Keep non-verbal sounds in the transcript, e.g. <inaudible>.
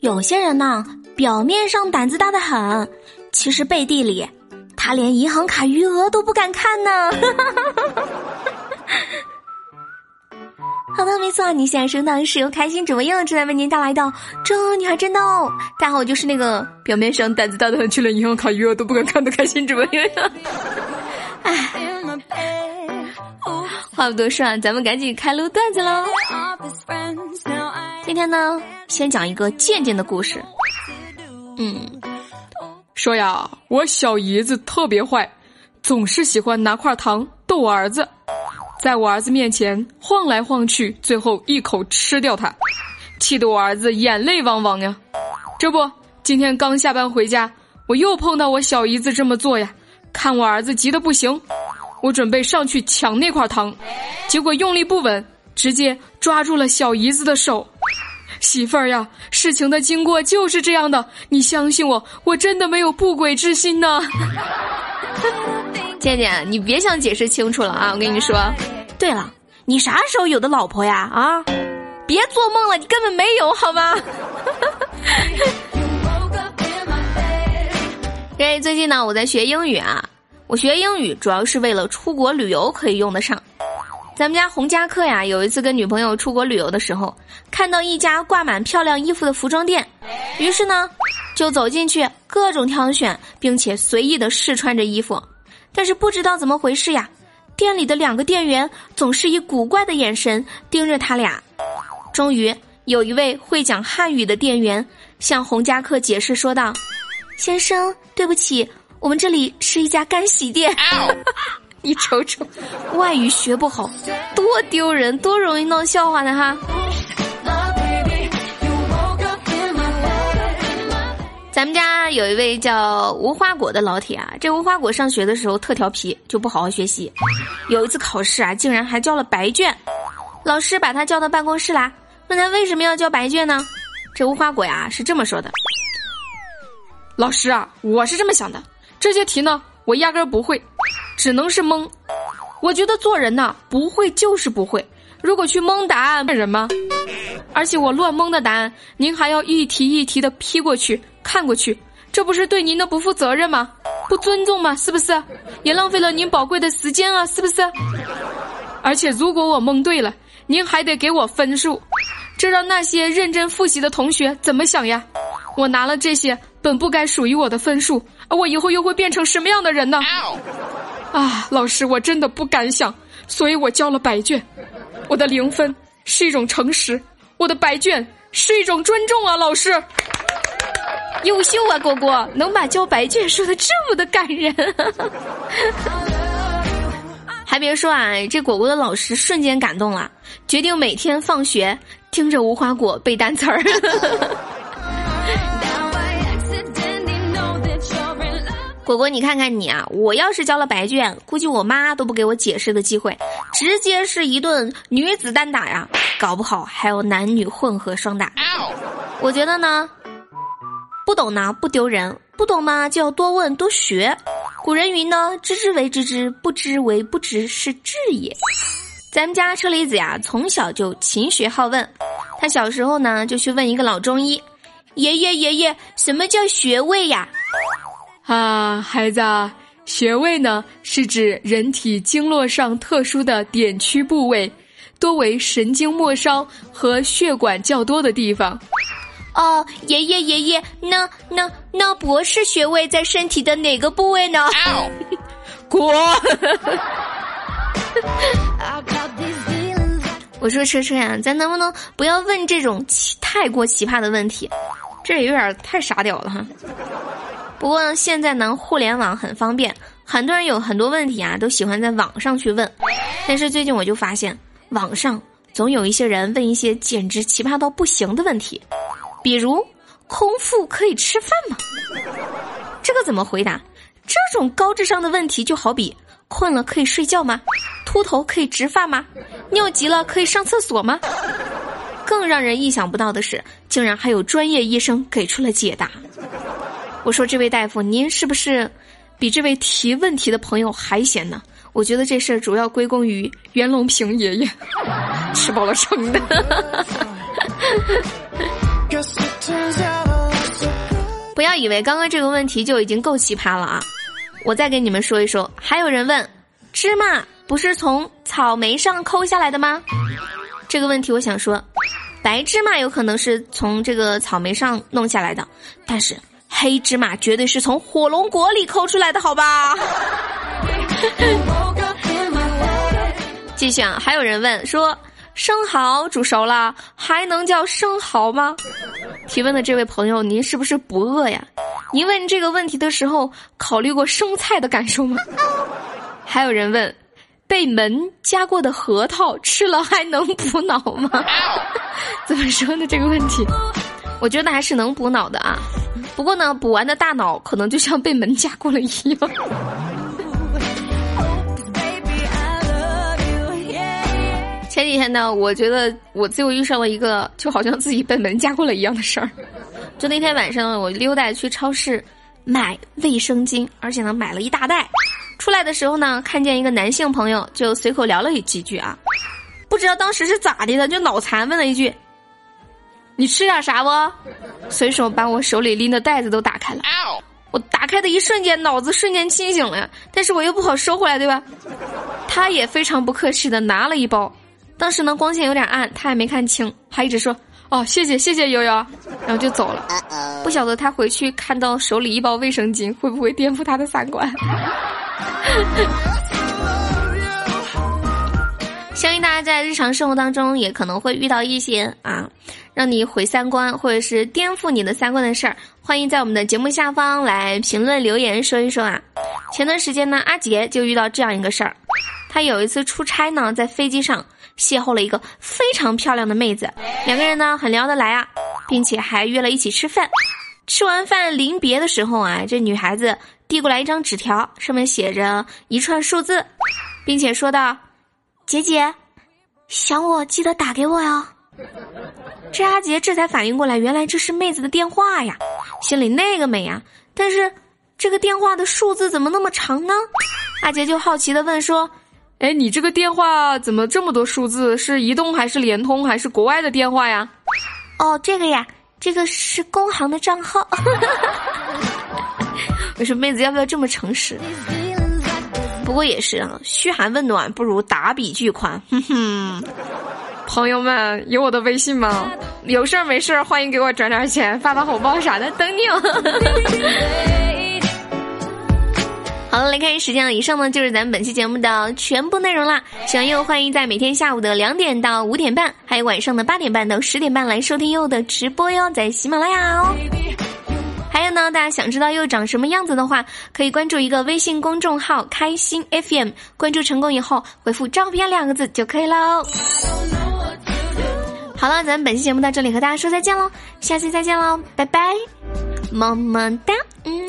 有些人呢，表面上胆子大的很，其实背地里，他连银行卡余额都不敢看呢。好的，没错，你现在收到是由开心主播柚正在为您带来的《这女孩真逗》。大家好，我就是那个表面上胆子大的很，却连银行卡余额都不敢看的开心主播柚话不多说，咱们赶紧开录段子喽。今天呢，先讲一个贱贱的故事。嗯，说呀，我小姨子特别坏，总是喜欢拿块糖逗我儿子。在我儿子面前晃来晃去，最后一口吃掉它，气得我儿子眼泪汪汪呀！这不，今天刚下班回家，我又碰到我小姨子这么做呀，看我儿子急得不行，我准备上去抢那块糖，结果用力不稳，直接抓住了小姨子的手。媳妇儿呀，事情的经过就是这样的，你相信我，我真的没有不轨之心呢。倩倩，你别想解释清楚了啊！我跟你说，对了，你啥时候有的老婆呀？啊，别做梦了，你根本没有，好吗？因 <laughs> 为最近呢，我在学英语啊，我学英语主要是为了出国旅游可以用得上。咱们家洪家客呀，有一次跟女朋友出国旅游的时候，看到一家挂满漂亮衣服的服装店，于是呢，就走进去各种挑选，并且随意的试穿着衣服。但是不知道怎么回事呀，店里的两个店员总是以古怪的眼神盯着他俩。终于有一位会讲汉语的店员向洪家客解释说道：“先生，对不起，我们这里是一家干洗店。<laughs> 你瞅瞅，外语学不好，多丢人，多容易闹笑话的哈。”咱们家有一位叫无花果的老铁啊，这无花果上学的时候特调皮，就不好好学习。有一次考试啊，竟然还交了白卷。老师把他叫到办公室啦，问他为什么要交白卷呢？这无花果呀是这么说的：“老师啊，我是这么想的，这些题呢我压根儿不会，只能是蒙。我觉得做人呐，不会就是不会。如果去蒙答案，骗人吗？而且我乱蒙的答案，您还要一题一题的批过去。”看过去，这不是对您的不负责任吗？不尊重吗？是不是？也浪费了您宝贵的时间啊！是不是？而且如果我蒙对了，您还得给我分数，这让那些认真复习的同学怎么想呀？我拿了这些本不该属于我的分数，而我以后又会变成什么样的人呢？啊，老师，我真的不敢想，所以我交了白卷。我的零分是一种诚实，我的白卷是一种尊重啊，老师。优秀啊，果果能把交白卷说的这么的感人，<laughs> 还别说啊，这果果的老师瞬间感动了，决定每天放学听着无花果背单词儿。果果，你看看你啊，我要是交了白卷，估计我妈都不给我解释的机会，直接是一顿女子单打呀，搞不好还有男女混合双打。我觉得呢。不懂呢不丢人，不懂嘛就要多问多学。古人云呢，知之为知之，不知为不知，是智也。咱们家车厘子呀，从小就勤学好问。他小时候呢，就去问一个老中医：“爷爷爷爷，什么叫穴位呀？”啊，孩子，穴位呢是指人体经络上特殊的点区部位，多为神经末梢和血管较多的地方。哦，爷爷爷爷，那那那博士学位在身体的哪个部位呢？滚！我说车车呀，咱能不能不要问这种奇太过奇葩的问题？这也有点太傻屌了哈。不过现在呢，互联网很方便，很多人有很多问题啊，都喜欢在网上去问。但是最近我就发现，网上总有一些人问一些简直奇葩到不行的问题。比如，空腹可以吃饭吗？这个怎么回答？这种高智商的问题，就好比困了可以睡觉吗？秃头可以植发吗？尿急了可以上厕所吗？更让人意想不到的是，竟然还有专业医生给出了解答。我说，这位大夫，您是不是比这位提问题的朋友还闲呢？我觉得这事儿主要归功于袁隆平爷爷，吃饱了撑的。Turns out 以为刚刚这个问题就已经够奇葩了啊！我再给你们说一说，还有人问：芝麻不是从草莓上抠下来的吗？这个问题我想说，白芝麻有可能是从这个草莓上弄下来的，但是黑芝麻绝对是从火龙果里抠出来的，好吧？<laughs> 继续啊，还有人问说，生蚝煮熟了还能叫生蚝吗？提问的这位朋友，您是不是不饿呀？您问这个问题的时候，考虑过生菜的感受吗？<laughs> 还有人问，被门夹过的核桃吃了还能补脑吗？<laughs> 怎么说呢？这个问题，我觉得还是能补脑的啊。不过呢，补完的大脑可能就像被门夹过了一样。前几天呢，我觉得我最后遇上了一个就好像自己被门夹过了一样的事儿。就那天晚上，我溜达去超市买卫生巾，而且呢买了一大袋。出来的时候呢，看见一个男性朋友，就随口聊了几句啊。不知道当时是咋的了，就脑残问了一句：“你吃点啥不？”随手把我手里拎的袋子都打开了。我打开的一瞬间，脑子瞬间清醒了，但是我又不好收回来，对吧？他也非常不客气的拿了一包。当时呢，光线有点暗，他也没看清，还一直说：“哦，谢谢谢谢悠悠。”然后就走了。不晓得他回去看到手里一包卫生巾，会不会颠覆他的三观？日常生活当中也可能会遇到一些啊，让你毁三观或者是颠覆你的三观的事儿。欢迎在我们的节目下方来评论留言说一说啊。前段时间呢，阿杰就遇到这样一个事儿，他有一次出差呢，在飞机上。邂逅了一个非常漂亮的妹子，两个人呢很聊得来啊，并且还约了一起吃饭。吃完饭临别的时候啊，这女孩子递过来一张纸条，上面写着一串数字，并且说道：“姐姐，想我记得打给我哟。”这阿杰这才反应过来，原来这是妹子的电话呀，心里那个美呀！但是这个电话的数字怎么那么长呢？阿杰就好奇的问说。哎，你这个电话怎么这么多数字？是移动还是联通还是国外的电话呀？哦，这个呀，这个是工行的账号。<laughs> 我说妹子要不要这么诚实？不过也是啊，嘘寒问暖不如打笔巨款。哼哼，朋友们有我的微信吗？<laughs> 有事儿没事儿欢迎给我转点钱，发发红包啥的，等你哦。<laughs> 好了，来看时间了。以上呢就是咱们本期节目的全部内容啦。喜欢又欢迎在每天下午的两点到五点半，还有晚上的八点半到十点半来收听又的直播哟，在喜马拉雅哦。还有呢，大家想知道又长什么样子的话，可以关注一个微信公众号“开心 FM”，关注成功以后回复“照片”两个字就可以喽。好了，咱们本期节目到这里和大家说再见喽，下期再见喽，拜拜，么么哒，嗯。